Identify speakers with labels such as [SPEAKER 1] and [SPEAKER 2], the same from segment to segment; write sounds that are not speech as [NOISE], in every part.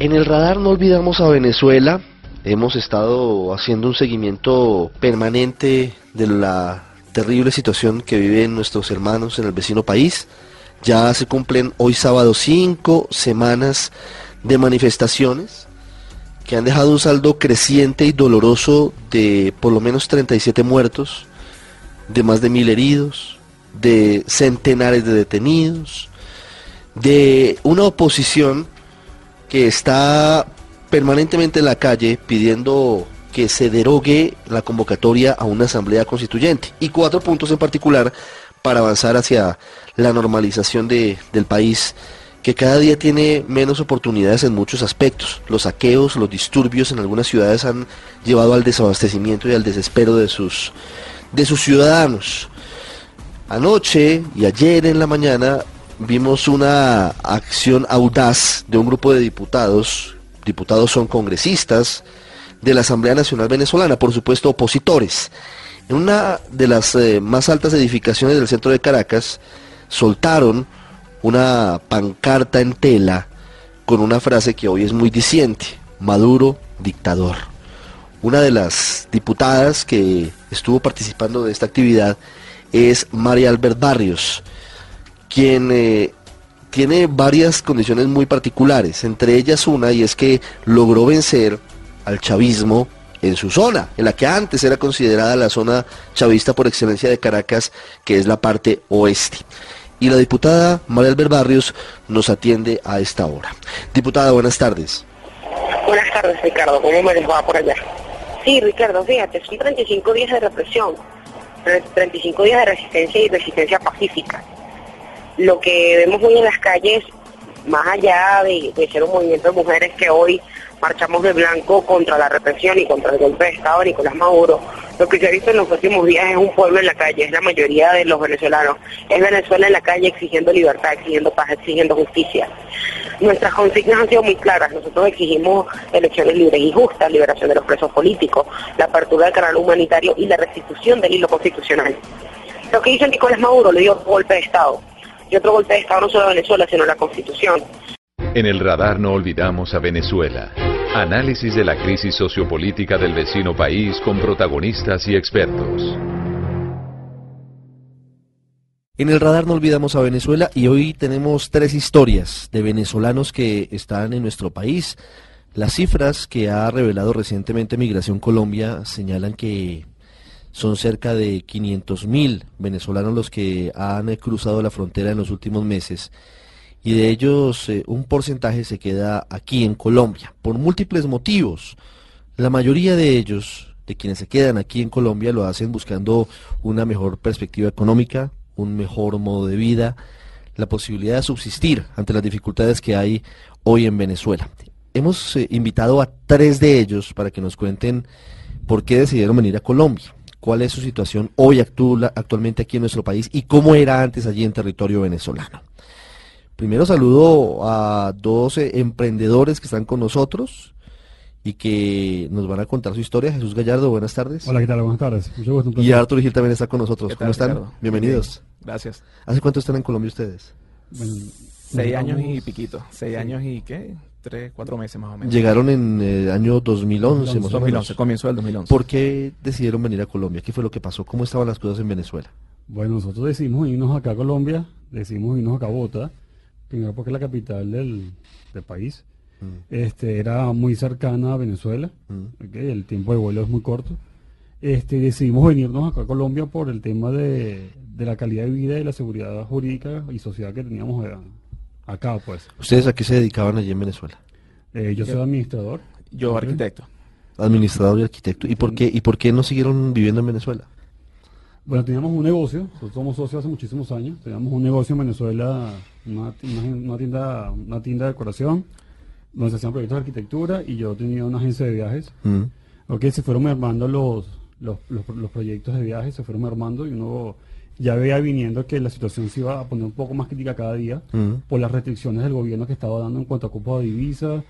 [SPEAKER 1] En el radar no olvidamos a Venezuela. Hemos estado haciendo un seguimiento permanente de la terrible situación que viven nuestros hermanos en el vecino país. Ya se cumplen hoy sábado cinco semanas de manifestaciones que han dejado un saldo creciente y doloroso de por lo menos 37 muertos, de más de mil heridos, de centenares de detenidos, de una oposición que está permanentemente en la calle pidiendo que se derogue la convocatoria a una asamblea constituyente y cuatro puntos en particular para avanzar hacia la normalización de, del país que cada día tiene menos oportunidades en muchos aspectos. Los saqueos, los disturbios en algunas ciudades han llevado al desabastecimiento y al desespero de sus, de sus ciudadanos. Anoche y ayer en la mañana vimos una acción audaz de un grupo de diputados, diputados son congresistas de la Asamblea Nacional Venezolana, por supuesto opositores. En una de las eh, más altas edificaciones del centro de Caracas soltaron una pancarta en tela con una frase que hoy es muy diciente, Maduro dictador. Una de las diputadas que estuvo participando de esta actividad es María Albert Barrios, quien eh, tiene varias condiciones muy particulares, entre ellas una y es que logró vencer al chavismo en su zona, en la que antes era considerada la zona chavista por excelencia de Caracas, que es la parte oeste. Y la diputada María Albert Barrios nos atiende a esta hora. Diputada, buenas tardes.
[SPEAKER 2] Buenas tardes, Ricardo. ¿Cómo me les va por allá? Sí, Ricardo, fíjate, son 35 días de represión, 35 días de resistencia y resistencia pacífica lo que vemos hoy en las calles, más allá de, ser un movimiento de mujeres que hoy marchamos de blanco contra la represión y contra el golpe de Estado de Nicolás Maduro, lo que se ha visto en los últimos días es un pueblo en la calle, es la mayoría de los venezolanos, es Venezuela en la calle exigiendo libertad, exigiendo paz, exigiendo justicia. Nuestras consignas han sido muy claras, nosotros exigimos elecciones libres y justas, liberación de los presos políticos, la apertura del canal humanitario y la restitución del hilo constitucional. Lo que dice Nicolás Maduro le dio golpe de Estado y otro golpe de Estado no solo a Venezuela, sino a la Constitución.
[SPEAKER 3] En el radar no olvidamos a Venezuela. Análisis de la crisis sociopolítica del vecino país con protagonistas y expertos.
[SPEAKER 1] En el radar no olvidamos a Venezuela y hoy tenemos tres historias de venezolanos que están en nuestro país. Las cifras que ha revelado recientemente Migración Colombia señalan que son cerca de 500.000 venezolanos los que han eh, cruzado la frontera en los últimos meses y de ellos eh, un porcentaje se queda aquí en Colombia por múltiples motivos. La mayoría de ellos, de quienes se quedan aquí en Colombia, lo hacen buscando una mejor perspectiva económica, un mejor modo de vida, la posibilidad de subsistir ante las dificultades que hay hoy en Venezuela. Hemos eh, invitado a tres de ellos para que nos cuenten por qué decidieron venir a Colombia cuál es su situación hoy actualmente aquí en nuestro país y cómo era antes allí en territorio venezolano. Primero saludo a dos emprendedores que están con nosotros y que nos van a contar su historia. Jesús Gallardo, buenas tardes.
[SPEAKER 4] Hola, ¿qué tal? Buenas tardes.
[SPEAKER 1] y Arturo Gil también está con nosotros. ¿Cómo están? Bienvenidos.
[SPEAKER 5] Gracias.
[SPEAKER 1] ¿Hace cuánto están en Colombia ustedes?
[SPEAKER 5] seis años y piquito. Seis años y qué? Tres, cuatro meses más o menos.
[SPEAKER 1] Llegaron en el año 2011,
[SPEAKER 5] más o menos. comienzo del 2011.
[SPEAKER 1] ¿Por qué decidieron venir a Colombia? ¿Qué fue lo que pasó? ¿Cómo estaban las cosas en Venezuela?
[SPEAKER 4] Bueno, nosotros decidimos irnos acá a Colombia, decidimos irnos acá a Bogotá, primero porque es la capital del, país. Mm. Este, era muy cercana a Venezuela, mm. el tiempo de vuelo es muy corto. Este, decidimos venirnos acá a Colombia por el tema de, de la calidad de vida y la seguridad jurídica y sociedad que teníamos Acá, pues.
[SPEAKER 1] ¿Ustedes a qué se dedicaban allí en Venezuela?
[SPEAKER 4] Eh, yo, soy administrador.
[SPEAKER 5] Yo arquitecto.
[SPEAKER 1] Administrador y arquitecto. ¿Y por qué, y por qué no siguieron viviendo en Venezuela?
[SPEAKER 4] Bueno, teníamos un negocio, nosotros somos socios hace muchísimos años, teníamos un negocio en Venezuela, una, una tienda, una tienda de decoración, donde se hacían proyectos de arquitectura y yo tenía una agencia de viajes.
[SPEAKER 1] Mm.
[SPEAKER 4] Ok, se fueron mermando los, los, los, los proyectos de viajes, se fueron mermando y uno ya veía viniendo que la situación se iba a poner un poco más crítica cada día
[SPEAKER 1] Mm.
[SPEAKER 4] por las restricciones del gobierno que estaba dando en cuanto a cupo de divisas,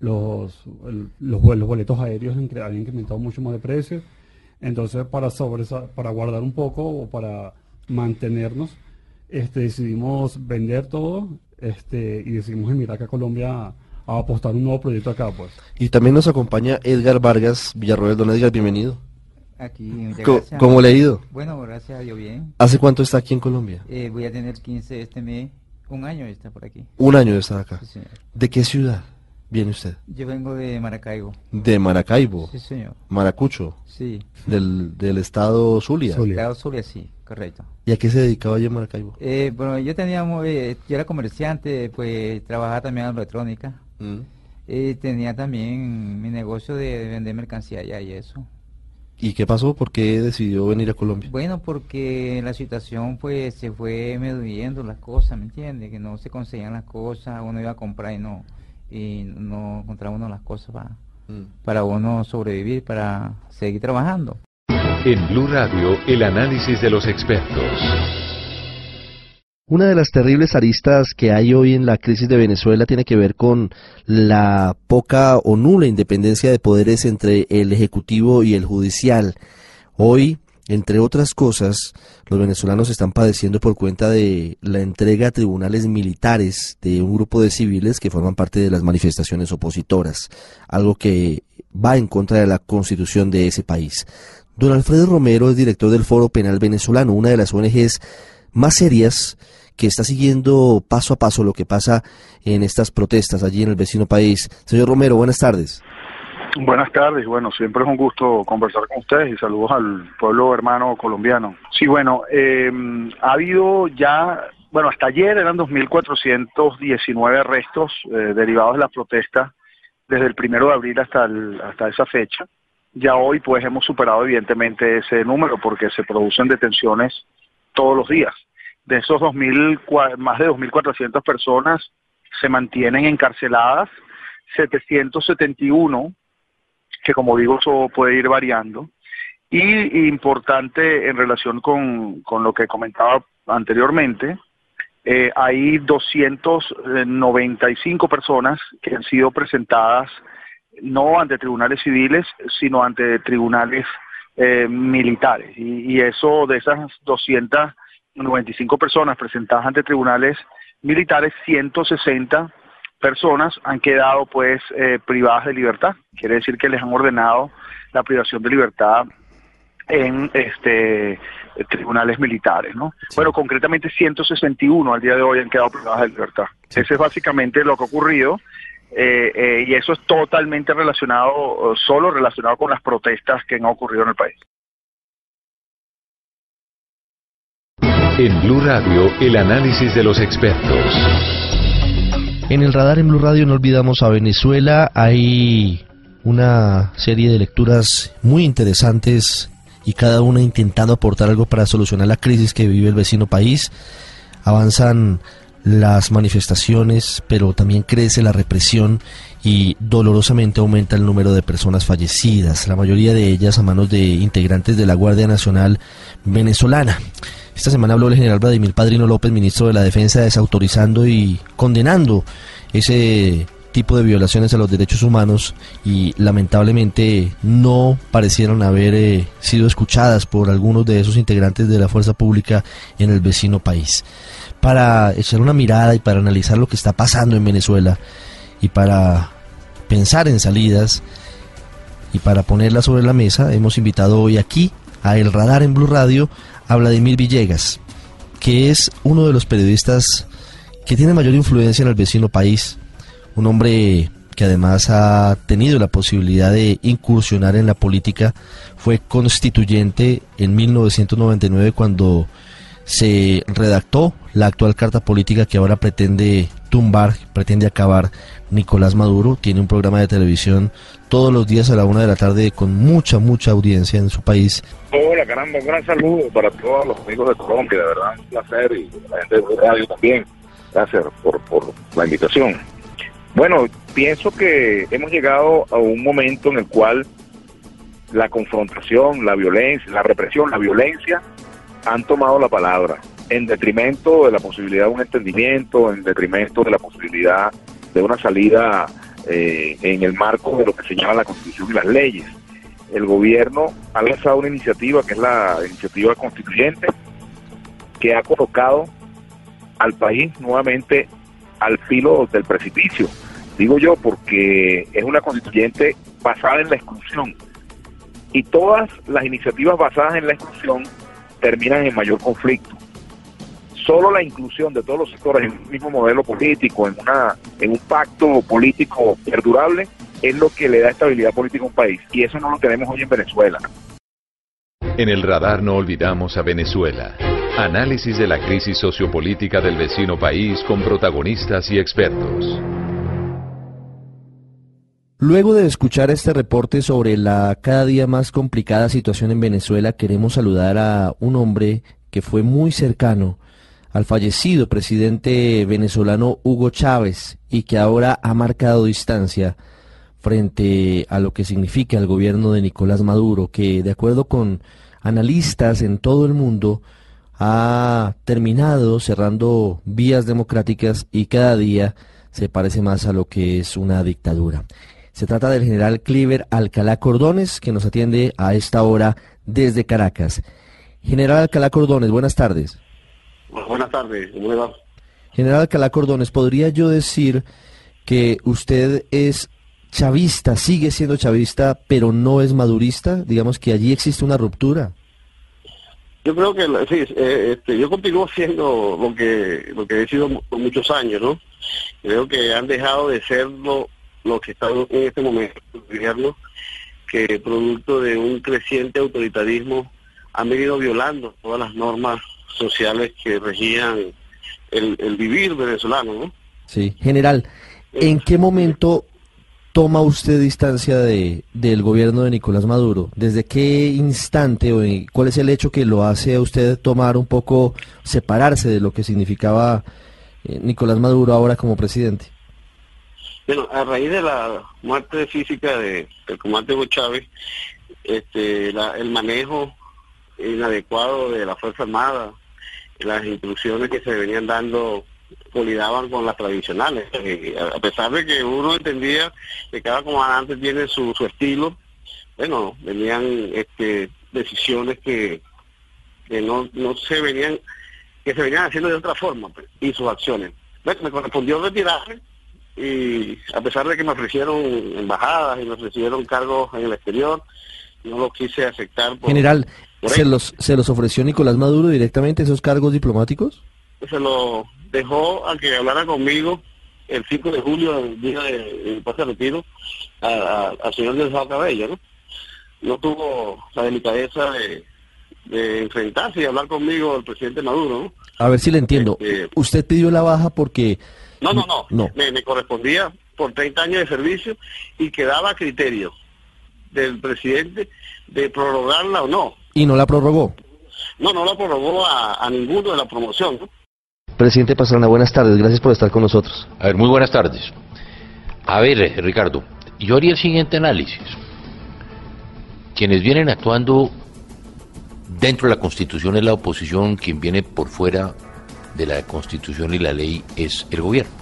[SPEAKER 4] los, el- los, boletos aéreos habían incrementado mucho más de precio. Entonces, para, sobre, para guardar un poco o para mantenernos, este, decidimos vender todo este, y decidimos emigrar acá a Colombia a, a apostar un nuevo proyecto acá. pues.
[SPEAKER 1] Y también nos acompaña Edgar Vargas Villarroel. Don Edgar, bienvenido.
[SPEAKER 6] Aquí, gracias.
[SPEAKER 1] ¿Cómo le ha ido?
[SPEAKER 6] Bueno, gracias a Dios bien.
[SPEAKER 1] ¿Hace cuánto está aquí en Colombia?
[SPEAKER 6] Eh, voy a tener 15 este mes, un año está por aquí.
[SPEAKER 1] Un año de estar acá.
[SPEAKER 6] Sí, señor.
[SPEAKER 1] ¿De qué ciudad viene usted?
[SPEAKER 6] Yo vengo de Maracaibo.
[SPEAKER 1] De Maracaibo,
[SPEAKER 6] Sí, señor.
[SPEAKER 1] Maracucho,
[SPEAKER 6] Sí.
[SPEAKER 1] del, del estado Zulia.
[SPEAKER 4] Zulia.
[SPEAKER 6] Estado Zulia, sí, correcto.
[SPEAKER 1] ¿Y a qué se dedicaba allá en Maracaibo?
[SPEAKER 6] Eh, bueno, yo tenía, muy- eh, yo era comerciante, pues trabajaba también en electrónica.
[SPEAKER 1] Mm.
[SPEAKER 6] Eh, tenía también mi negocio de, de vender mercancía allá y eso.
[SPEAKER 1] ¿Y qué pasó? ¿Por qué decidió venir a Colombia?
[SPEAKER 6] Bueno, porque la situación pues se fue medio las cosas, ¿me entiendes? Que no se conseguían las cosas, uno iba a comprar y no y no encontraba uno las cosas para,
[SPEAKER 1] Mm.
[SPEAKER 6] para uno sobrevivir, para seguir trabajando.
[SPEAKER 3] En Blue Radio, el análisis de los expertos.
[SPEAKER 1] Una de las terribles aristas que hay hoy en la crisis de Venezuela tiene que ver con la poca o nula independencia de poderes entre el Ejecutivo y el Judicial. Hoy, entre otras cosas, los venezolanos están padeciendo por cuenta de la entrega a tribunales militares de un grupo de civiles que forman parte de las manifestaciones opositoras, algo que va en contra de la constitución de ese país. Don Alfredo Romero es director del Foro Penal Venezolano, una de las ONGs más serias que está siguiendo paso a paso lo que pasa en estas protestas allí en el vecino país. Señor Romero, buenas tardes.
[SPEAKER 7] Buenas tardes, bueno, siempre es un gusto conversar con ustedes y saludos al pueblo hermano colombiano. Sí, bueno, eh, ha habido ya, bueno, hasta ayer eran 2.419 arrestos eh, derivados de las protestas desde el primero de abril hasta, hasta esa fecha. Ya hoy pues hemos superado evidentemente ese número porque se producen detenciones todos los días. De esos 2000, cua- más de 2.400 personas se mantienen encarceladas, 771 que como digo eso puede ir variando. Y, importante en relación con, con lo que comentaba anteriormente, eh, hay 295 personas que han sido presentadas no ante tribunales civiles, sino ante tribunales eh, militares. Y, y eso de esas 295 personas presentadas ante tribunales militares, 160 personas han quedado pues eh, privadas de libertad. Quiere decir que les han ordenado la privación de libertad en este tribunales militares, ¿no? Bueno, concretamente 161 al día de hoy han quedado privadas de libertad. Ese es básicamente lo que ha ocurrido eh, eh, y eso es totalmente relacionado, solo relacionado con las protestas que han ocurrido en el país.
[SPEAKER 3] En Blue Radio, el análisis de los expertos.
[SPEAKER 1] En el radar en Blue Radio no olvidamos a Venezuela. Hay una serie de lecturas muy interesantes y cada una intentando aportar algo para solucionar la crisis que vive el vecino país. Avanzan las manifestaciones, pero también crece la represión y dolorosamente aumenta el número de personas fallecidas, la mayoría de ellas a manos de integrantes de la Guardia Nacional venezolana. Esta semana habló el general Vladimir Padrino López, ministro de la Defensa, desautorizando y condenando ese tipo de violaciones a los derechos humanos y lamentablemente no parecieron haber eh, sido escuchadas por algunos de esos integrantes de la fuerza pública en el vecino país. Para echar una mirada y para analizar lo que está pasando en Venezuela y para pensar en salidas y para ponerla sobre la mesa, hemos invitado hoy aquí a El Radar en Blue Radio a Vladimir Villegas, que es uno de los periodistas que tiene mayor influencia en el vecino país, un hombre que además ha tenido la posibilidad de incursionar en la política, fue constituyente en 1999 cuando se redactó la actual carta política que ahora pretende tumbar, pretende acabar Nicolás Maduro. Tiene un programa de televisión todos los días a la una de la tarde con mucha, mucha audiencia en su país.
[SPEAKER 8] Hola, caramba, un gran saludo para todos los amigos de Colombia, de verdad, un placer y la gente de radio también. Gracias por, por la invitación. Bueno, pienso que hemos llegado a un momento en el cual la confrontación, la violencia, la represión, la violencia han tomado la palabra en detrimento de la posibilidad de un entendimiento, en detrimento de la posibilidad de una salida eh, en el marco de lo que señala la Constitución y las leyes. El gobierno ha lanzado una iniciativa que es la iniciativa constituyente que ha colocado al país nuevamente al filo del precipicio. Digo yo porque es una constituyente basada en la exclusión y todas las iniciativas basadas en la exclusión terminan en mayor conflicto. Solo la inclusión de todos los sectores en un mismo modelo político, en, una, en un pacto político perdurable, es lo que le da estabilidad política a un país. Y eso no lo tenemos hoy en Venezuela.
[SPEAKER 3] En el radar no olvidamos a Venezuela. Análisis de la crisis sociopolítica del vecino país con protagonistas y expertos.
[SPEAKER 1] Luego de escuchar este reporte sobre la cada día más complicada situación en Venezuela, queremos saludar a un hombre que fue muy cercano al fallecido presidente venezolano Hugo Chávez y que ahora ha marcado distancia frente a lo que significa el gobierno de Nicolás Maduro, que de acuerdo con analistas en todo el mundo ha terminado cerrando vías democráticas y cada día se parece más a lo que es una dictadura. Se trata del general Cliver Alcalá Cordones, que nos atiende a esta hora desde Caracas. General Alcalá Cordones, buenas tardes.
[SPEAKER 9] Buenas tardes, ¿cómo le va?
[SPEAKER 1] General Alcalá Cordones, ¿podría yo decir que usted es chavista, sigue siendo chavista, pero no es madurista? Digamos que allí existe una ruptura.
[SPEAKER 9] Yo creo que sí, eh, este, yo continúo [LAUGHS] siendo lo que lo que he sido por muchos años, ¿no? Creo que han dejado de serlo lo que está en este momento el gobierno, que producto de un creciente autoritarismo han venido violando todas las normas sociales que regían el, el vivir venezolano, ¿no?
[SPEAKER 1] Sí, general, ¿en qué momento toma usted distancia de, del gobierno de Nicolás Maduro? ¿Desde qué instante o cuál es el hecho que lo hace a usted tomar un poco, separarse de lo que significaba eh, Nicolás Maduro ahora como presidente?
[SPEAKER 9] Bueno, a raíz de la muerte física de, del comandante Hugo Chávez, este, el manejo inadecuado de la Fuerza Armada, las instrucciones que se venían dando colidaban con las tradicionales. Eh, a pesar de que uno entendía que cada comandante tiene su, su estilo, bueno, venían este, decisiones que, que no, no se venían, que se venían haciendo de otra forma, pues, y sus acciones. Bueno, me correspondió retirarme y a pesar de que me ofrecieron embajadas y me ofrecieron cargos en el exterior, no lo quise aceptar.
[SPEAKER 1] General, ¿se los, ¿se los ofreció Nicolás Maduro directamente esos cargos diplomáticos?
[SPEAKER 9] Se lo dejó a que hablara conmigo el 5 de julio, el día de, pase de retiro, al señor Delgado Cabello, ¿no? No tuvo la delicadeza de, enfrentarse y hablar conmigo el presidente Maduro, ¿no?
[SPEAKER 1] A ver si le entiendo. Este, Usted pidió la baja porque
[SPEAKER 9] no, no, no. Me, correspondía por 30 años de servicio y quedaba a criterio del presidente de prorrogarla o no.
[SPEAKER 1] ¿Y no la prorrogó?
[SPEAKER 9] No, no la prorrogó a, ninguno de la promoción.
[SPEAKER 1] Presidente Pastrana, buenas tardes. Gracias por estar con nosotros.
[SPEAKER 10] A ver, muy buenas tardes. A ver, eh, Ricardo, yo haría el siguiente análisis. Quienes vienen actuando dentro de la Constitución es la oposición, quien viene por fuera de la Constitución y la ley es el gobierno.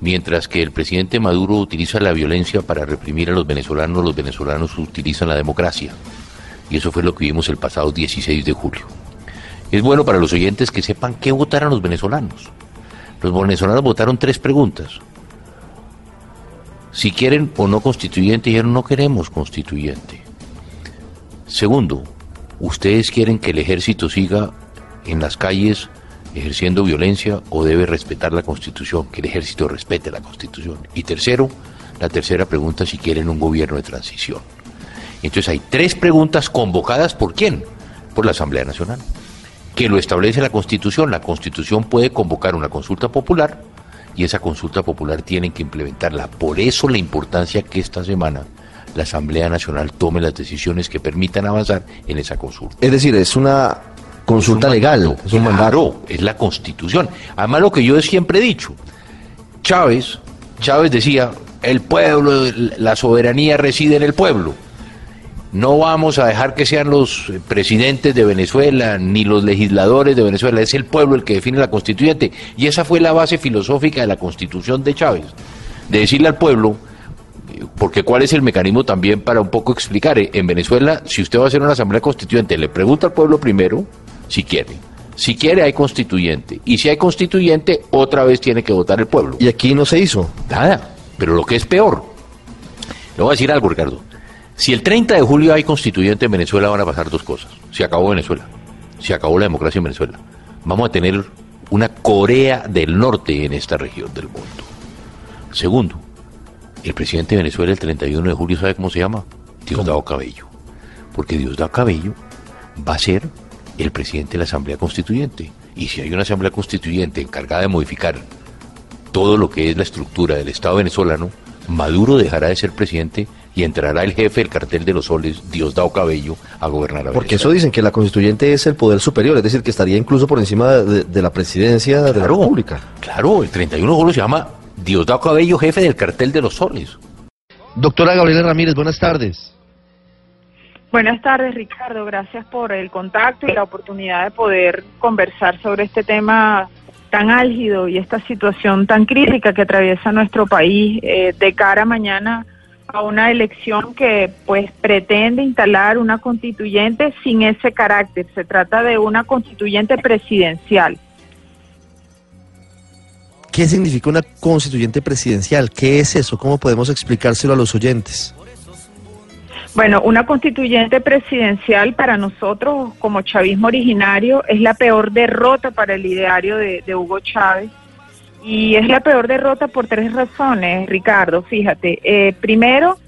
[SPEAKER 10] Mientras que el presidente Maduro utiliza la violencia para reprimir a los venezolanos, los venezolanos utilizan la democracia. Y eso fue lo que vimos el pasado 16 de julio. Es bueno para los oyentes que sepan qué votaron los venezolanos. Los venezolanos votaron tres preguntas. Si quieren o no constituyente, dijeron no queremos constituyente. Segundo, ustedes quieren que el ejército siga en las calles ejerciendo violencia o debe respetar la Constitución, que el ejército respete la Constitución. Y tercero, la tercera pregunta, si quieren un gobierno de transición. Entonces hay tres preguntas convocadas por quién? Por la Asamblea Nacional. que lo establece la Constitución. La Constitución puede convocar una consulta popular y esa consulta popular tienen que implementarla. Por eso la importancia que esta semana la Asamblea Nacional tome las decisiones que permitan avanzar en esa consulta.
[SPEAKER 1] Es decir, es una consulta legal, es un mandato.
[SPEAKER 10] es la Constitución. Además, lo que yo siempre he dicho, Chávez, Chávez decía, el pueblo, la soberanía reside en el pueblo. No vamos a dejar que sean los presidentes de Venezuela ni los legisladores de Venezuela, es el pueblo el que define la constituyente. Y esa fue la base filosófica de la constitución de Chávez, de decirle al pueblo, porque cuál es el mecanismo también para un poco explicar, en Venezuela, si usted va a hacer una asamblea constituyente, le pregunta al pueblo primero si quiere. Si quiere hay constituyente. Y si hay constituyente, otra vez tiene que votar el pueblo.
[SPEAKER 1] Y aquí no se hizo.
[SPEAKER 10] Nada. Pero lo que es peor, le voy a decir algo, Ricardo. Si el 30 de julio hay constituyente en Venezuela, van a pasar dos cosas. Se acabó Venezuela. Se acabó la democracia en Venezuela. Vamos a tener una Corea del Norte en esta región del mundo. Segundo, el presidente de Venezuela el 31 de julio, ¿sabe cómo se llama? Diosdado Cabello. Porque Diosdado Cabello va a ser el presidente de la Asamblea Constituyente. Y si hay una Asamblea Constituyente encargada de modificar todo lo que es la estructura del Estado venezolano, Maduro dejará de ser presidente y entrará el jefe del cartel de los soles, Diosdado Cabello, a gobernar a
[SPEAKER 1] Porque eso dicen que la constituyente es el poder superior, es decir, que estaría incluso por encima de, la presidencia de la República.
[SPEAKER 10] Claro, el 31 de julio se llama Diosdado Cabello, jefe del cartel de los soles.
[SPEAKER 1] Doctora Gabriela Ramírez, buenas tardes.
[SPEAKER 11] Buenas tardes, Ricardo. Gracias por el contacto y la oportunidad de poder conversar sobre este tema tan álgido y esta situación tan crítica que atraviesa nuestro país eh, de cara mañana a una elección que pues pretende instalar una constituyente sin ese carácter. Se trata de una constituyente presidencial.
[SPEAKER 1] ¿Qué significa una constituyente presidencial? ¿Qué es eso? ¿Cómo podemos explicárselo a los oyentes?
[SPEAKER 11] Bueno, una constituyente presidencial para nosotros como chavismo originario es la peor derrota para el ideario de, Hugo Chávez y es la peor derrota por tres razones, Ricardo. Fíjate, eh, primero,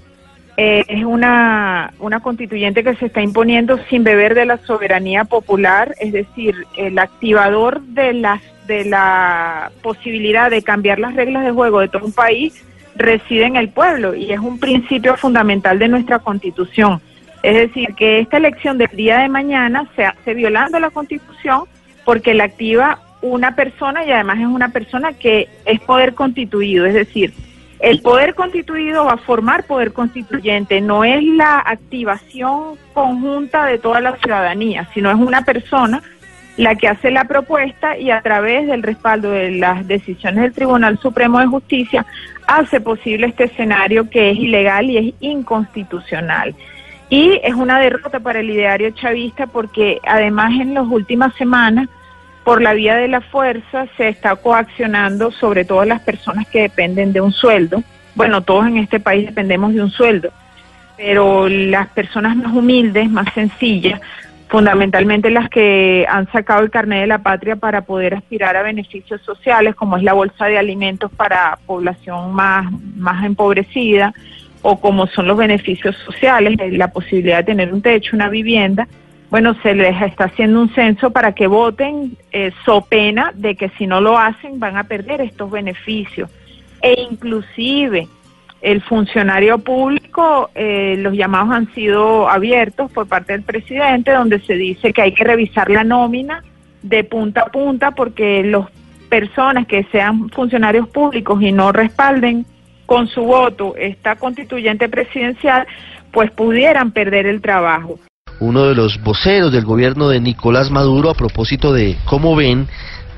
[SPEAKER 11] eh, es una, una constituyente que se está imponiendo sin beber de la soberanía popular, es decir, el activador de, las, de la posibilidad de cambiar las reglas de juego de todo un país reside en el pueblo y es un principio fundamental de nuestra constitución. Es decir, que esta elección del día de mañana se hace violando la constitución porque la activa una persona y además es una persona que es poder constituido, es decir, el poder constituido va a formar poder constituyente, no es la activación conjunta de toda la ciudadanía, sino es una persona la que hace la propuesta y a través del respaldo de las decisiones del Tribunal Supremo de Justicia hace posible este escenario que es ilegal y es inconstitucional. Y es una derrota para el ideario chavista porque además en las últimas semanas, por la vía de la fuerza, se está coaccionando sobre todo las personas que dependen de un sueldo. Bueno, todos en este país dependemos de un sueldo, pero las personas más humildes, más sencillas, fundamentalmente las que han sacado el carnet de la patria para poder aspirar a beneficios sociales, como es la bolsa de alimentos para población más, más empobrecida, o como son los beneficios sociales, eh, la posibilidad de tener un techo, una vivienda, bueno, se les está haciendo un censo para que voten, eh, so pena de que si no lo hacen van a perder estos beneficios. E inclusive el funcionario público, eh, los llamados han sido abiertos por parte del presidente, donde se dice que hay que revisar la nómina de punta a punta porque las personas que sean funcionarios públicos y no respalden con su voto esta constituyente presidencial, pues pudieran perder el trabajo.
[SPEAKER 1] Uno de los voceros del gobierno de Nicolás Maduro a propósito de cómo ven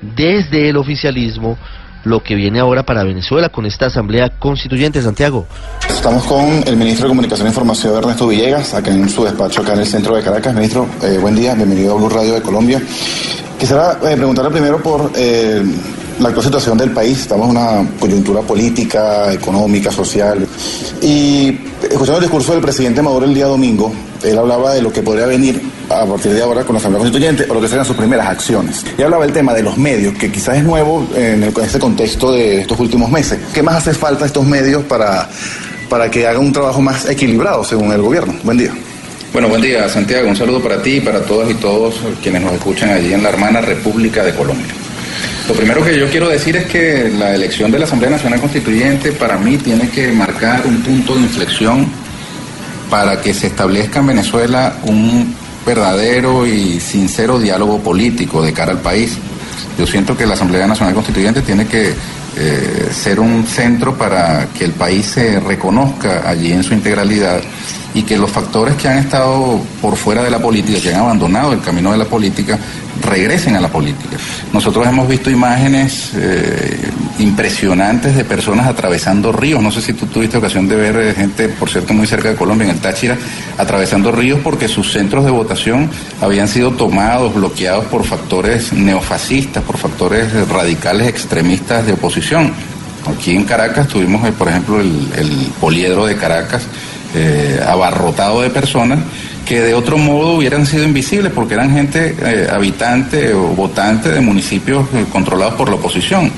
[SPEAKER 1] desde el oficialismo lo que viene ahora para Venezuela con esta Asamblea Constituyente, Santiago.
[SPEAKER 12] Estamos con el ministro de Comunicación e Información, Ernesto Villegas, acá en su despacho, acá en el centro de Caracas. Ministro, eh, buen día, bienvenido a Blue Radio de Colombia. Quisiera eh, preguntarle primero por eh, la actual situación del país. Estamos en una coyuntura política, económica, social. Y escuchando el discurso del presidente Maduro el día domingo, él hablaba de lo que podría venir a partir de ahora con la Asamblea Constituyente o lo que sean sus primeras acciones. Y hablaba del tema de los medios, que quizás es nuevo en, este contexto de estos últimos meses. ¿Qué más hace falta estos medios para, para que hagan un trabajo más equilibrado según el gobierno? Buen día.
[SPEAKER 13] Bueno, buen día, Santiago. Un saludo para ti y para todas y todos quienes nos escuchan allí en la hermana República de Colombia. Lo primero que yo quiero decir es que la elección de la Asamblea Nacional Constituyente para mí tiene que marcar un punto de inflexión para que se establezca en Venezuela un verdadero y sincero diálogo político de cara al país. Yo siento que la Asamblea Nacional Constituyente tiene que eh, ser un centro para que el país se reconozca allí en su integralidad y que los factores que han estado por fuera de la política, que han abandonado el camino de la política, regresen a la política. Nosotros hemos visto imágenes eh, impresionantes de personas atravesando ríos. No sé si tú tuviste ocasión de ver eh, gente, por cierto, muy cerca de Colombia, en el Táchira, atravesando ríos porque sus centros de votación habían sido tomados, bloqueados por factores neofascistas, por factores radicales extremistas de oposición. Aquí en Caracas tuvimos, eh, por ejemplo, el, el poliedro de Caracas eh, abarrotado de personas que de otro modo hubieran sido invisibles porque eran gente eh, habitante o votante de municipios eh, controlados por la oposición.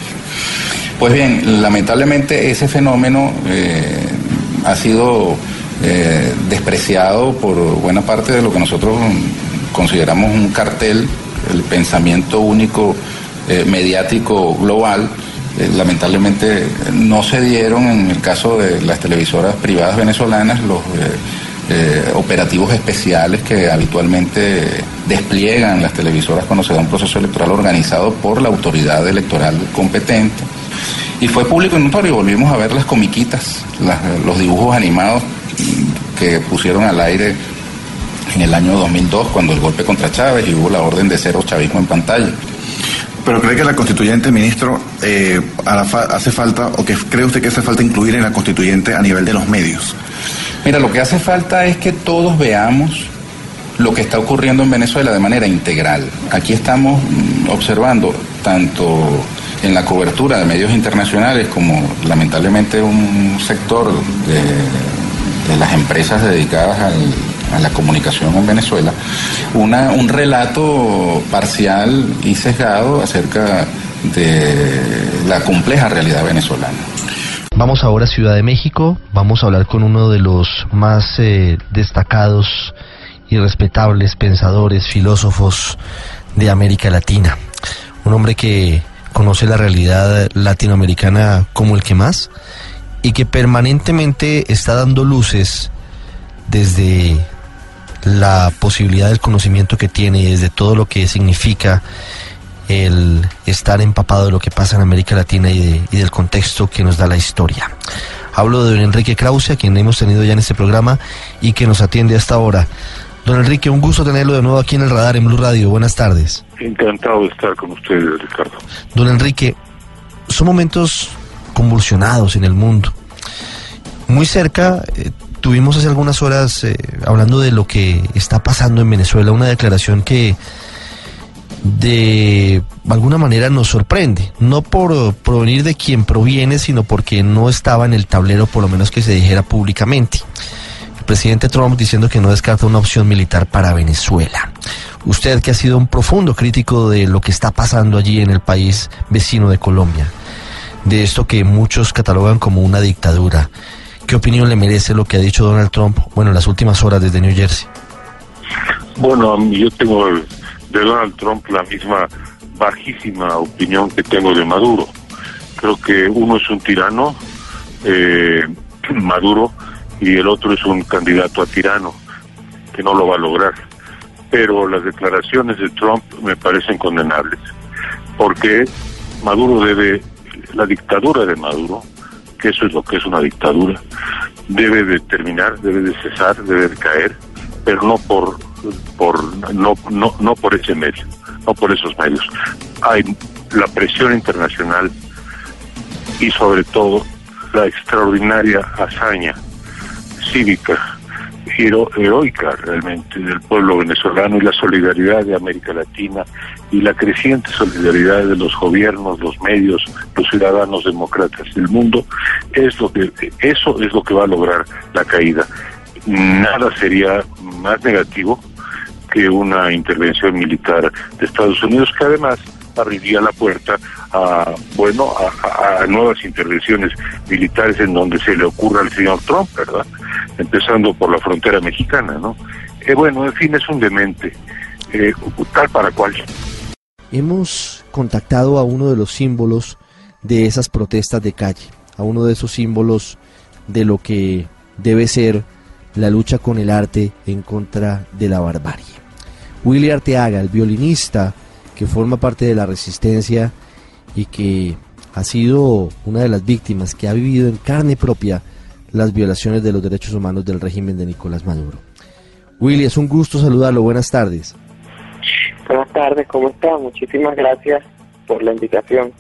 [SPEAKER 13] Pues bien, lamentablemente ese fenómeno ha sido despreciado por buena parte de lo que nosotros consideramos un cartel, el pensamiento único mediático global. Eh, lamentablemente no se dieron en el caso de las televisoras privadas venezolanas los eh, eh, operativos especiales que habitualmente despliegan las televisoras cuando se da un proceso electoral organizado por la autoridad electoral competente. Y fue público y notorio, volvimos a ver las comiquitas, los dibujos animados que pusieron al aire en el año 2002 cuando el golpe contra Chávez y hubo la orden de cero chavismo en pantalla.
[SPEAKER 12] Pero cree que la constituyente, ministro, eh, hace falta, o que cree usted que hace falta incluir en la constituyente a nivel de los medios.
[SPEAKER 13] Mira, lo que hace falta es que todos veamos lo que está ocurriendo en Venezuela de manera integral. Aquí estamos mm, observando tanto en la cobertura de medios internacionales como lamentablemente un sector de, de las empresas dedicadas al- a la comunicación en Venezuela, una, un relato parcial y sesgado acerca de la compleja realidad venezolana.
[SPEAKER 1] Vamos ahora a Ciudad de México, vamos a hablar con uno de los más eh, destacados y respetables pensadores, filósofos de América Latina. Un hombre que conoce la realidad latinoamericana como el que más y que permanentemente está dando luces desde la posibilidad del conocimiento que tiene y desde todo lo que significa el estar empapado de lo que pasa en América Latina y, de- y del contexto que nos da la historia. Hablo de don Enrique Krause, a quien hemos tenido ya en este programa y que nos atiende hasta ahora. Don Enrique, un gusto tenerlo de nuevo aquí en el radar en Blue Radio. Buenas tardes.
[SPEAKER 14] Encantado de estar con ustedes, Ricardo.
[SPEAKER 1] Don Enrique, son momentos convulsionados en el mundo. Muy cerca, eh, tuvimos hace algunas horas, eh, hablando de lo que está pasando en Venezuela, una declaración que de alguna manera nos sorprende, no por provenir de quien proviene, sino porque no estaba en el tablero, por lo menos que se dijera públicamente. El presidente Trump diciendo que no descarta una opción militar para Venezuela. Usted que ha sido un profundo crítico de lo que está pasando allí en el país vecino de Colombia, de esto que muchos catalogan como una dictadura, ¿qué opinión le merece lo que ha dicho Donald Trump, bueno, en las últimas horas desde New Jersey?
[SPEAKER 14] Bueno, yo tengo de Donald Trump la misma bajísima opinión que tengo de Maduro. Creo que uno es un tirano, eh, [CLEARS THROAT] Maduro, y el otro es un candidato a tirano, que no lo va a lograr. Pero las declaraciones de Trump me parecen condenables, porque Maduro debe, la dictadura de Maduro, que eso es lo que es una dictadura, debe de terminar, debe de cesar, debe de caer, pero no por por no no no por ese medio, no por esos medios. Hay la presión internacional y sobre todo la extraordinaria hazaña cívica hero- heroica realmente del pueblo venezolano y la solidaridad de América Latina y la creciente solidaridad de los gobiernos, los medios, los ciudadanos demócratas del mundo es lo que eso es lo que va a lograr la caída. Nada sería más negativo que una intervención militar de Estados Unidos que además abriría la puerta a bueno a, nuevas intervenciones militares en donde se le ocurra al señor Trump, ¿verdad? Empezando por la frontera mexicana, ¿no? que bueno, en fin, es un demente, eh, tal para cual.
[SPEAKER 1] Hemos contactado a uno de los símbolos de esas protestas de calle, a uno de esos símbolos de lo que debe ser la lucha con el arte en contra de la barbarie. Willy Arteaga, el violinista que forma parte de la resistencia y que ha sido una de las víctimas que ha vivido en carne propia las violaciones de los derechos humanos del régimen de Nicolás Maduro. Willy, es un gusto saludarlo. Buenas tardes.
[SPEAKER 15] Buenas tardes, ¿cómo está? Muchísimas gracias por la invitación.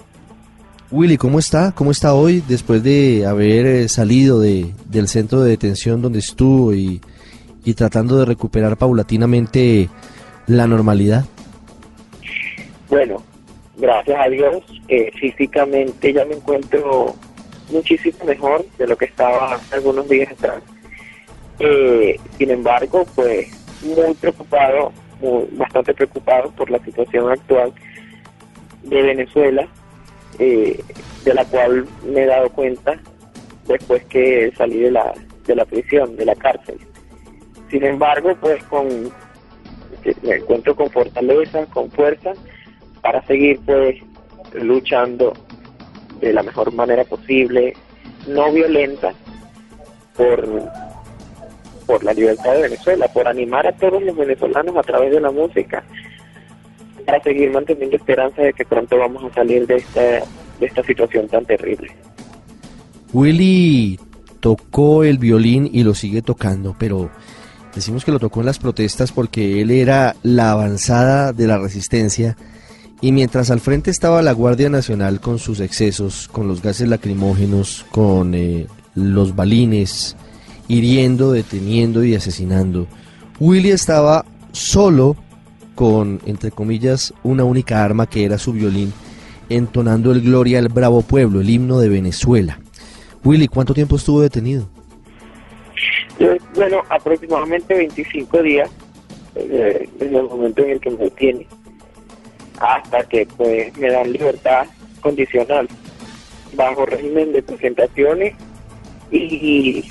[SPEAKER 1] Willy, ¿cómo está? ¿Cómo está hoy después de haber eh, salido de, del centro de detención donde estuvo y, y tratando de recuperar paulatinamente la normalidad?
[SPEAKER 15] Bueno, gracias a Dios, eh, físicamente ya me encuentro muchísimo mejor de lo que estaba algunos días atrás. Eh, sin embargo, pues muy preocupado, bastante preocupado por la situación actual de Venezuela, eh, de la cual me he dado cuenta después que salí de la, de la prisión, de la cárcel. Sin embargo, pues con me encuentro con fortaleza, con fuerza para seguir pues luchando de la mejor manera posible, no violenta, por, por la libertad de Venezuela, por animar a todos los venezolanos a través de la música, para seguir manteniendo esperanza de que pronto vamos a salir de esta, de esta situación tan terrible.
[SPEAKER 1] Willy tocó el violín y lo sigue tocando, pero decimos que lo tocó en las protestas porque él era la avanzada de la resistencia y mientras al frente estaba la Guardia Nacional con sus excesos, con los gases lacrimógenos, con eh, los balines, hiriendo, deteniendo y asesinando, Willy estaba solo con, entre comillas, una única arma que era su violín, entonando el Gloria al Bravo Pueblo, el himno de Venezuela. Willy, ¿cuánto tiempo estuvo detenido?
[SPEAKER 15] Bueno, aproximadamente 25 días eh, desde el momento en el que me detiene hasta que pues me dan libertad condicional bajo régimen de presentaciones y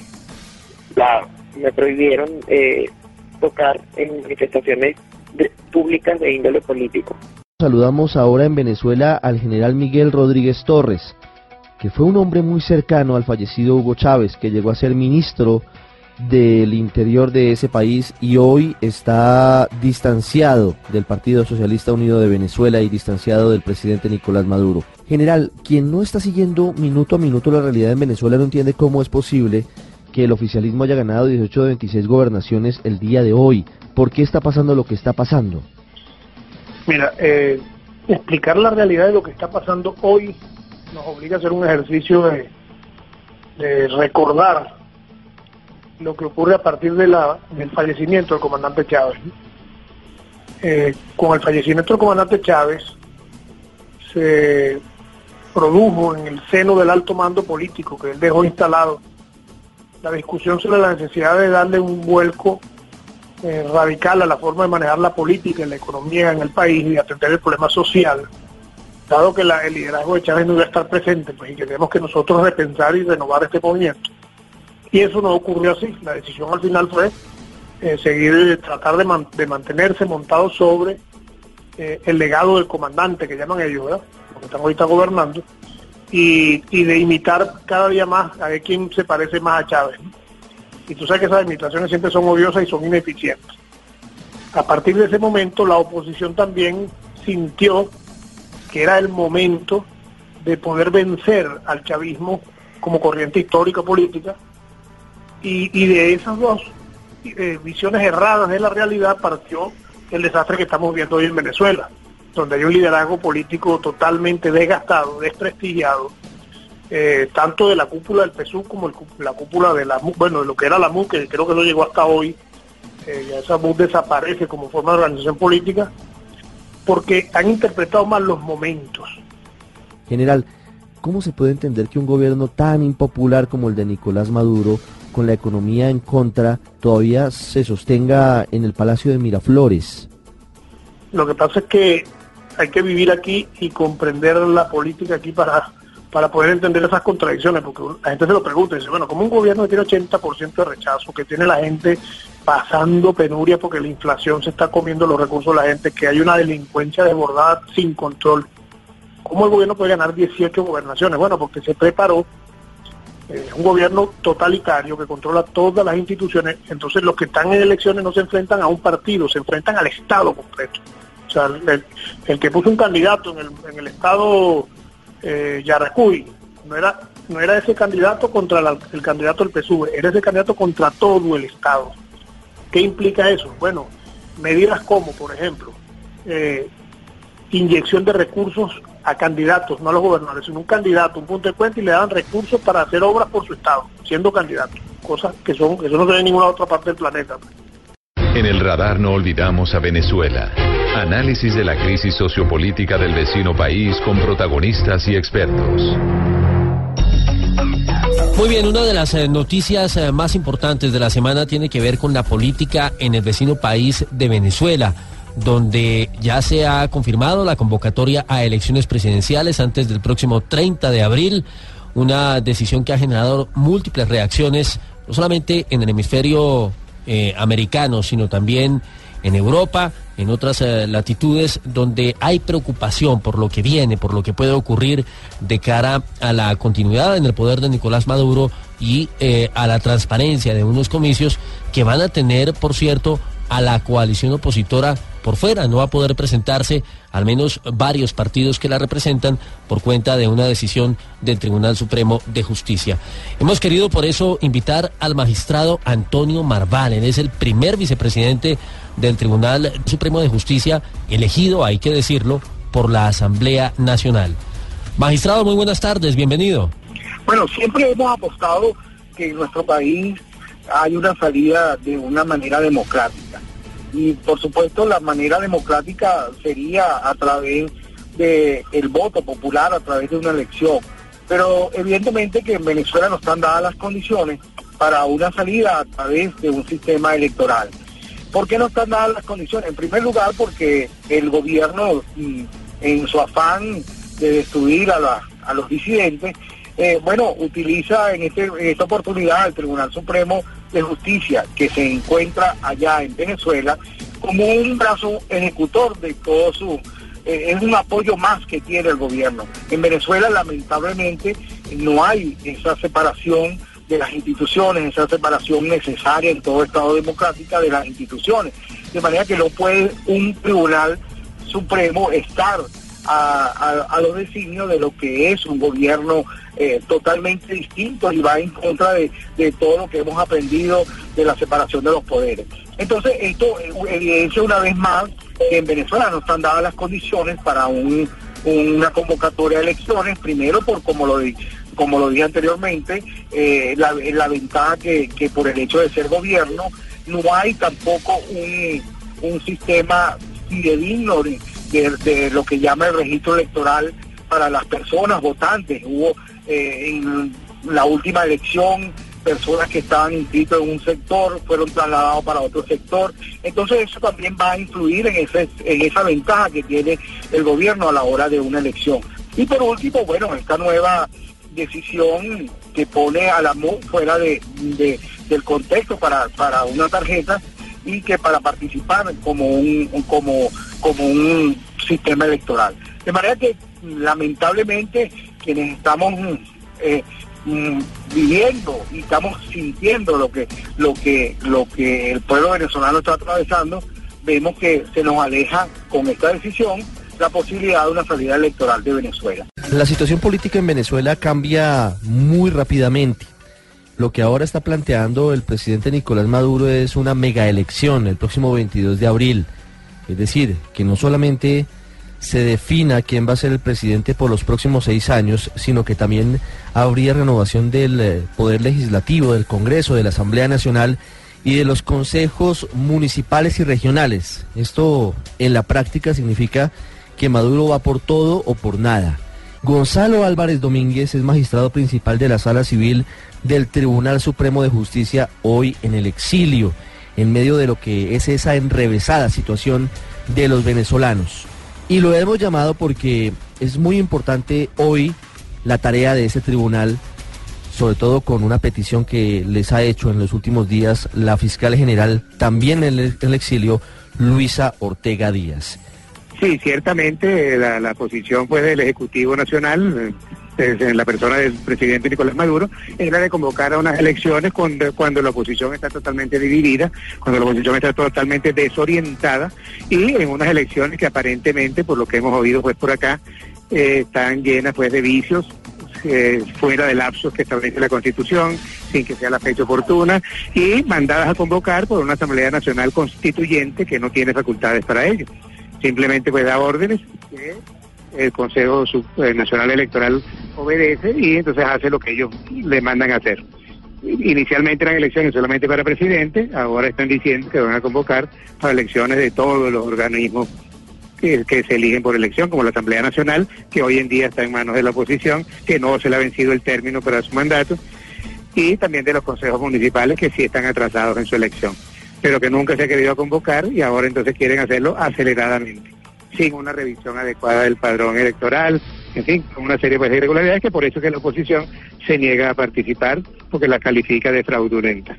[SPEAKER 15] la, me prohibieron eh, tocar en manifestaciones públicas de índole político.
[SPEAKER 1] Saludamos ahora en Venezuela al general Miguel Rodríguez Torres, que fue un hombre muy cercano al fallecido Hugo Chávez, que llegó a ser ministro del interior de ese país y hoy está distanciado del Partido Socialista Unido de Venezuela y distanciado del presidente Nicolás Maduro. General, quien no está siguiendo minuto a minuto la realidad en Venezuela no entiende cómo es posible que el oficialismo haya ganado 18 de 26 gobernaciones el día de hoy. ¿Por qué está pasando lo que está pasando?
[SPEAKER 16] Mira, eh, explicar la realidad de lo que está pasando hoy nos obliga a hacer un ejercicio de, de recordar lo que ocurre a partir del fallecimiento del comandante Chávez. Eh, con el fallecimiento del comandante Chávez se produjo en el seno del alto mando político que él dejó instalado la discusión sobre la necesidad de darle un vuelco eh, radical a la forma de manejar la política y la economía en el país y atender el problema social, dado que el liderazgo de Chávez no iba a estar presente, pues y tenemos que nosotros repensar y renovar este movimiento y eso no ocurrió así. La decisión al final fue eh, seguir, eh, tratar de, mantenerse montado sobre eh, el legado del comandante, que llaman ellos, ¿verdad? Porque están ahorita gobernando, y, de imitar cada día más a ver quién se parece más a Chávez. Y tú sabes que esas imitaciones siempre son odiosas y son ineficientes. A partir de ese momento, la oposición también sintió que era el momento de poder vencer al chavismo como corriente histórica política y, de esas dos eh, visiones erradas de la realidad partió el desastre que estamos viendo hoy en Venezuela, donde hay un liderazgo político totalmente desgastado, desprestigiado, eh, tanto de la cúpula del PSUV como la cúpula de la bueno, de lo que era la MU, que creo que no llegó hasta hoy, eh, esa MU desaparece como forma de organización política, porque han interpretado mal los momentos.
[SPEAKER 1] General, ¿cómo se puede entender que un gobierno tan impopular como el de Nicolás Maduro con la economía en contra, todavía se sostenga en el Palacio de Miraflores?
[SPEAKER 16] Lo que pasa es que hay que vivir aquí y comprender la política aquí para para poder entender esas contradicciones, porque la gente se lo pregunta y dice, bueno, como un gobierno que tiene 80% de rechazo, que tiene la gente pasando penuria porque la inflación se está comiendo los recursos de la gente, que hay una delincuencia desbordada sin control, ¿cómo el gobierno puede ganar 18 gobernaciones? Bueno, porque se preparó eh, un gobierno totalitario que controla todas las instituciones, entonces los que están en elecciones no se enfrentan a un partido, se enfrentan al Estado completo. O sea, el, que puso un candidato en el, en el Estado eh, Yaracuy, no era, no era ese candidato contra el candidato del PSUV, era ese candidato contra todo el Estado. ¿Qué implica eso? Bueno, medidas como, por ejemplo, eh, inyección de recursos a candidatos, no a los gobernadores, sino un candidato, un punto de cuenta y le dan recursos para hacer obras por su Estado, siendo candidato. Cosas que son, que eso no se ve en ninguna otra parte del planeta.
[SPEAKER 3] En el radar no olvidamos a Venezuela. Análisis de la crisis sociopolítica del vecino país con protagonistas y expertos.
[SPEAKER 17] Muy bien, una de las eh, noticias eh, más importantes de la semana tiene que ver con la política en el vecino país de Venezuela, donde ya se ha confirmado la convocatoria a elecciones presidenciales antes del próximo 30 de abril, una decisión que ha generado múltiples reacciones, no solamente en el hemisferio eh, americano, sino también en Europa, en otras eh, latitudes donde hay preocupación por lo que viene, por lo que puede ocurrir de cara a la continuidad en el poder de Nicolás Maduro y eh, a la transparencia de unos comicios que van a tener, por cierto, a la coalición opositora por fuera. No va a poder presentarse al menos varios partidos que la representan por cuenta de una decisión del Tribunal Supremo de Justicia. Hemos querido por eso invitar al magistrado Antonio Marval. Él es el primer vicepresidente del Tribunal Supremo de Justicia, elegido, hay que decirlo, por la Asamblea Nacional. Magistrado, muy buenas tardes, bienvenido.
[SPEAKER 18] Bueno, siempre hemos apostado que en nuestro país hay una salida de una manera democrática. Y por supuesto la manera democrática sería a través del voto popular, a través de una elección. Pero evidentemente que en Venezuela no están dadas las condiciones para una salida a través de un sistema electoral. ¿Por qué no están dadas las condiciones? En primer lugar porque el gobierno, mm, en su afán de destruir a, la- a los disidentes, eh, bueno, utiliza en, este- en esta oportunidad al Tribunal Supremo de Justicia, que se encuentra allá en Venezuela, como un brazo ejecutor de todo su... eh, es un apoyo más que tiene el gobierno. En Venezuela, lamentablemente, no hay esa separación de las instituciones, esa separación necesaria en todo Estado democrático de las instituciones. De manera que no puede un tribunal supremo estar a, los designios de lo que es un gobierno eh, totalmente distinto y va en contra de, todo lo que hemos aprendido de la separación de los poderes. Entonces, esto eh, evidencia una vez más que en Venezuela no están dadas las condiciones para un- una convocatoria de elecciones, primero por como lo di- como lo dije anteriormente, eh, la, ventaja que, por el hecho de ser gobierno no hay tampoco un, sistema fidedigno de, de- lo que llama el registro electoral para las personas votantes. Hubo eh, en la última elección personas que estaban inscritos en un sector fueron trasladados para otro sector. Entonces eso también va a influir en, ese, en esa ventaja que tiene el gobierno a la hora de una elección. Y por último, bueno, esta nueva decisión que pone a la MU fuera de, de- del contexto para, para una tarjeta y que para participar como un, como, como un sistema electoral. De manera que lamentablemente quienes estamos eh, mm, viviendo y estamos sintiendo lo que lo que lo que el pueblo venezolano está atravesando, vemos que se nos aleja con esta decisión la posibilidad de una salida electoral de Venezuela.
[SPEAKER 1] La situación política en Venezuela cambia muy rápidamente. Lo que ahora está planteando el presidente Nicolás Maduro es una mega elección el próximo 22 de abril. Es decir, que no solamente se defina quién va a ser el presidente por los próximos seis años, sino que también habría renovación del eh, Poder Legislativo, del Congreso, de la Asamblea Nacional y de los consejos municipales y regionales. Esto en la práctica significa que Maduro va por todo o por nada. Gonzalo Álvarez Domínguez es magistrado principal de la Sala Civil del Tribunal Supremo de Justicia hoy en el exilio, en medio de lo que es esa enrevesada situación de los venezolanos. Y lo hemos llamado porque es muy importante hoy la tarea de ese tribunal, sobre todo con una petición que les ha hecho en los últimos días la fiscal general, también en el, exilio, Luisa Ortega Díaz.
[SPEAKER 19] Sí, ciertamente eh, la, la posición pues del Ejecutivo Nacional, eh, la persona del presidente Nicolás Maduro, era de convocar a unas elecciones cuando, cuando la oposición está totalmente dividida, cuando la oposición está totalmente desorientada y en unas elecciones que aparentemente, por lo que hemos oído pues por acá, eh, están llenas pues de vicios, eh, fuera de lapsos que establece la Constitución, sin que sea la fecha oportuna, y mandadas a convocar por una Asamblea Nacional Constituyente que no tiene facultades para ello. Simplemente pues da órdenes que el Consejo eh, Nacional Electoral obedece y entonces hace lo que ellos le mandan hacer. Inicialmente eran elecciones solamente para presidente, ahora están diciendo que van a convocar para elecciones de todos los organismos que se eligen por elección, como la Asamblea Nacional, que hoy en día está en manos de la oposición, que no se le ha vencido el término para su mandato, y también de los consejos municipales que sí están atrasados en su elección, pero que nunca se ha querido convocar y ahora entonces quieren hacerlo aceleradamente, sin una revisión adecuada del padrón electoral, en fin, una serie pues, de irregularidades que por eso es que la oposición se niega a participar porque la califica de fraudulenta.